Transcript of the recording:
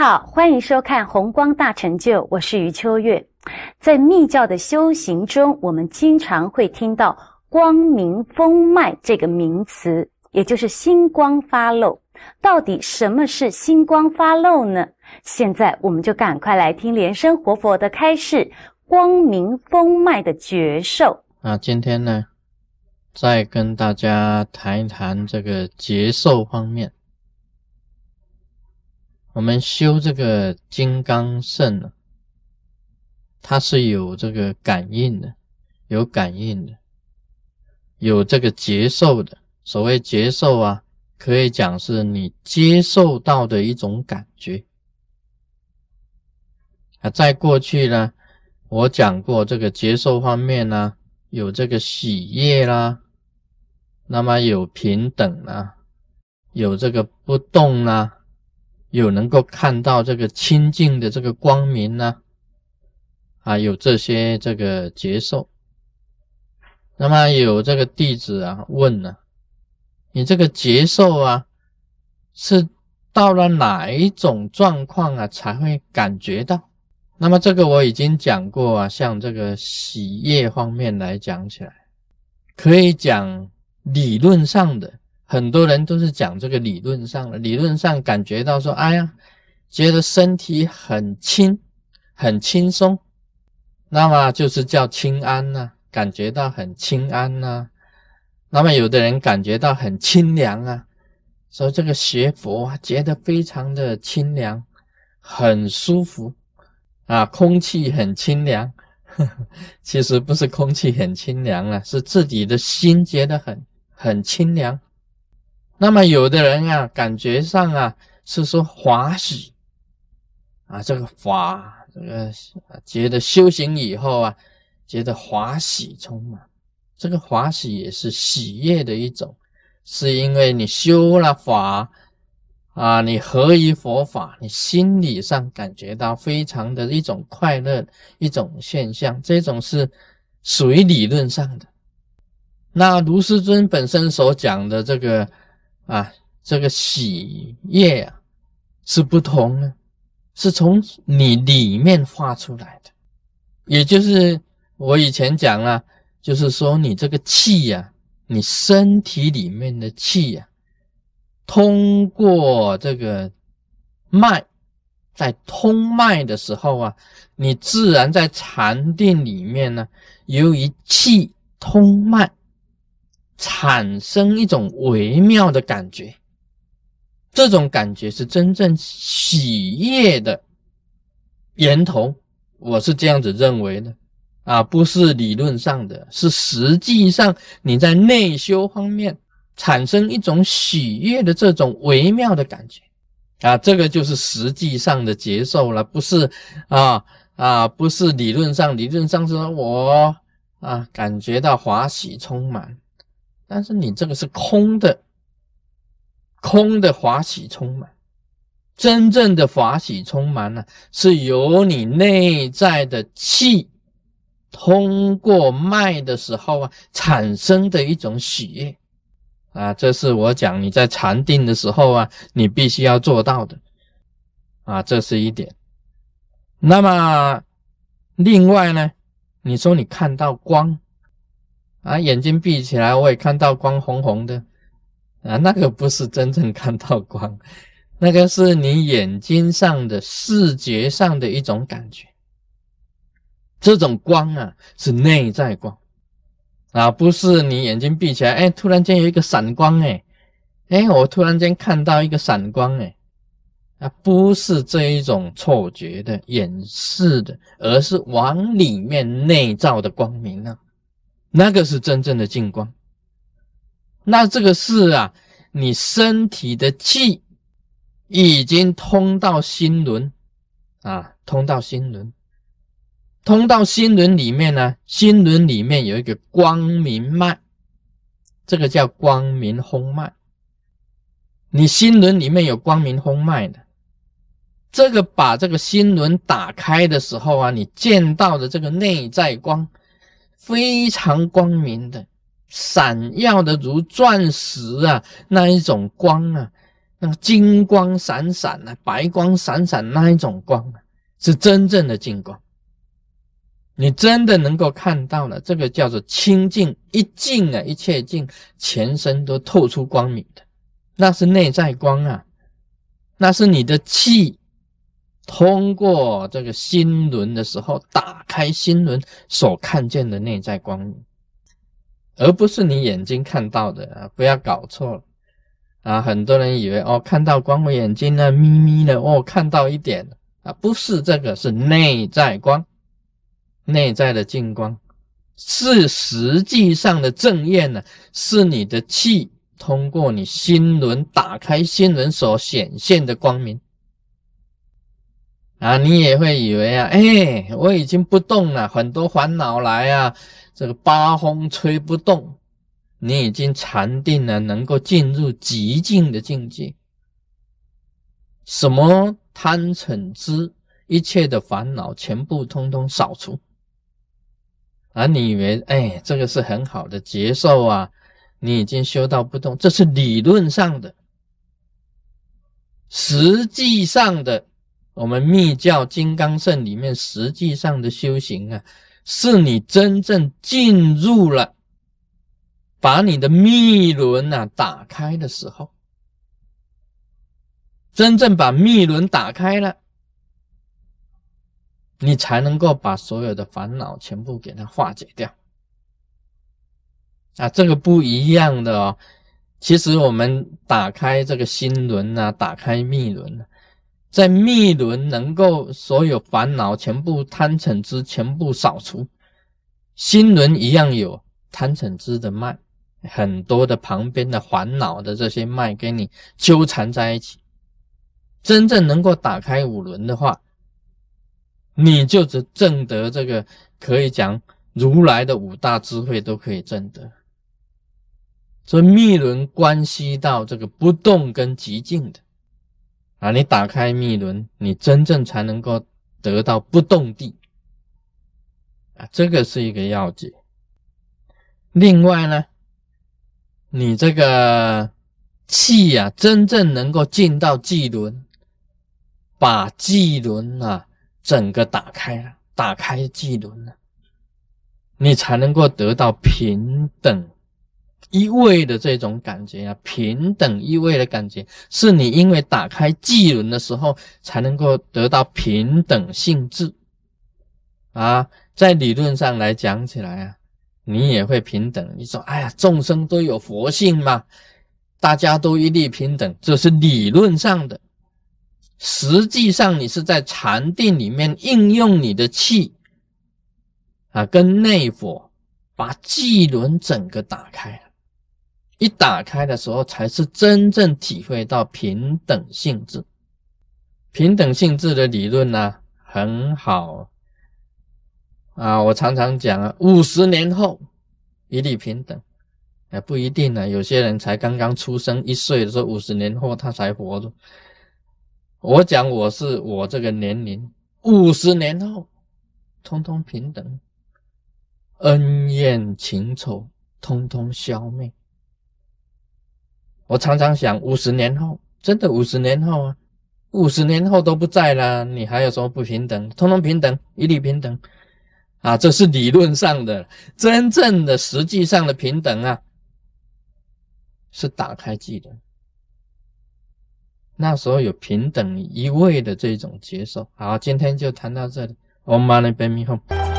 好，欢迎收看《红光大成就》，我是余秋月。在密教的修行中，我们经常会听到“光明风脉”这个名词，也就是星光发露。到底什么是星光发露呢？现在我们就赶快来听莲生活佛的开示：光明风脉的觉受。啊，今天呢，再跟大家谈一谈这个觉受方面。我们修这个金刚肾呢，它是有这个感应的，有感应的，有这个接受的。所谓接受啊，可以讲是你接受到的一种感觉啊。在过去呢，我讲过这个接受方面呢，有这个喜悦啦，那么有平等啦，有这个不动啦。有能够看到这个清净的这个光明呢，啊，有这些这个接受。那么有这个弟子啊问呢，你这个接受啊，是到了哪一种状况啊才会感觉到？那么这个我已经讲过啊，像这个喜悦方面来讲起来，可以讲理论上的。很多人都是讲这个理论上的，理论上感觉到说，哎呀，觉得身体很轻，很轻松，那么就是叫清安呐，感觉到很清安呐。那么有的人感觉到很清凉啊，说这个学佛啊，觉得非常的清凉，很舒服啊，空气很清凉。其实不是空气很清凉啊，是自己的心觉得很很清凉。那么有的人啊，感觉上啊是说华喜啊，这个法这个觉得修行以后啊，觉得华喜充满，这个华喜也是喜悦的一种，是因为你修了法啊，你合于佛法，你心理上感觉到非常的一种快乐一种现象，这种是属于理论上的。那卢师尊本身所讲的这个。啊，这个喜悦啊，是不同的，是从你里面发出来的。也就是我以前讲了，就是说你这个气呀，你身体里面的气呀，通过这个脉，在通脉的时候啊，你自然在禅定里面呢，由于气通脉。产生一种微妙的感觉，这种感觉是真正喜悦的源头。我是这样子认为的啊，不是理论上的，是实际上你在内修方面产生一种喜悦的这种微妙的感觉啊，这个就是实际上的接受了，不是啊啊，不是理论上，理论上说我啊感觉到华喜充满。但是你这个是空的，空的法喜充满，真正的法喜充满呢，是由你内在的气通过脉的时候啊，产生的一种喜悦啊，这是我讲你在禅定的时候啊，你必须要做到的啊，这是一点。那么另外呢，你说你看到光。啊，眼睛闭起来，我也看到光红红的，啊，那个不是真正看到光，那个是你眼睛上的视觉上的一种感觉。这种光啊，是内在光，啊，不是你眼睛闭起来，哎，突然间有一个闪光，哎，哎，我突然间看到一个闪光，哎，啊，不是这一种错觉的掩饰的，而是往里面内照的光明啊。那个是真正的净光，那这个是啊，你身体的气已经通到心轮啊，通到心轮，通到心轮里面呢，心轮里面有一个光明脉，这个叫光明轰脉。你心轮里面有光明轰脉的，这个把这个心轮打开的时候啊，你见到的这个内在光。非常光明的，闪耀的如钻石啊，那一种光啊，那个金光闪闪啊，白光闪闪那一种光啊，是真正的金光。你真的能够看到了，这个叫做清净一净啊，一切净，全身都透出光明的，那是内在光啊，那是你的气通过这个心轮的时候打开心轮所看见的内在光明，而不是你眼睛看到的啊，不要搞错了啊！很多人以为哦，看到光，我眼睛呢眯眯的哦，看到一点啊，不是这个，是内在光。内在的净光是实际上的正验呢，是你的气通过你心轮打开心轮所显现的光明啊！你也会以为啊，哎，我已经不动了，很多烦恼来啊，这个八风吹不动，你已经禅定了，能够进入极静的境界，什么贪嗔痴一切的烦恼全部通通扫除。而你以为，哎，这个是很好的接受啊？你已经修到不动，这是理论上的。实际上的，我们密教金刚圣里面实际上的修行啊，是你真正进入了，把你的密轮啊打开的时候，真正把密轮打开了。你才能够把所有的烦恼全部给它化解掉啊！这个不一样的哦。其实我们打开这个心轮啊，打开密轮啊，在密轮能够所有烦恼全部贪嗔痴全部扫除，心轮一样有贪嗔痴的脉，很多的旁边的烦恼的这些脉跟你纠缠在一起。真正能够打开五轮的话。你就是证得这个，可以讲如来的五大智慧都可以证得。所以密轮关系到这个不动跟极静的啊，你打开密轮，你真正才能够得到不动地啊，这个是一个要诀。另外呢，你这个气呀，真正能够进到气轮，把气轮啊。整个打开了，打开机轮了，你才能够得到平等一味的这种感觉啊！平等一味的感觉，是你因为打开机轮的时候，才能够得到平等性质啊！在理论上来讲起来啊，你也会平等。你说，哎呀，众生都有佛性嘛，大家都一律平等，这是理论上的。实际上，你是在禅定里面应用你的气啊，跟内火把气轮整个打开了。一打开的时候，才是真正体会到平等性质。平等性质的理论呢，很好啊。我常常讲啊，五十年后一律平等，也，不一定呢。有些人才刚刚出生一岁的时候，五十年后他才活着。我讲我是我这个年龄，五十年后，通通平等，恩怨情仇通通消灭。我常常想，五十年后，真的五十年后啊，五十年后都不在了，你还有什么不平等？通通平等，一律平等啊！这是理论上的，真正的实际上的平等啊，是打开记的。那时候有平等一味的这种接受。好，今天就谈到这里。Om Mani p a m e Hum。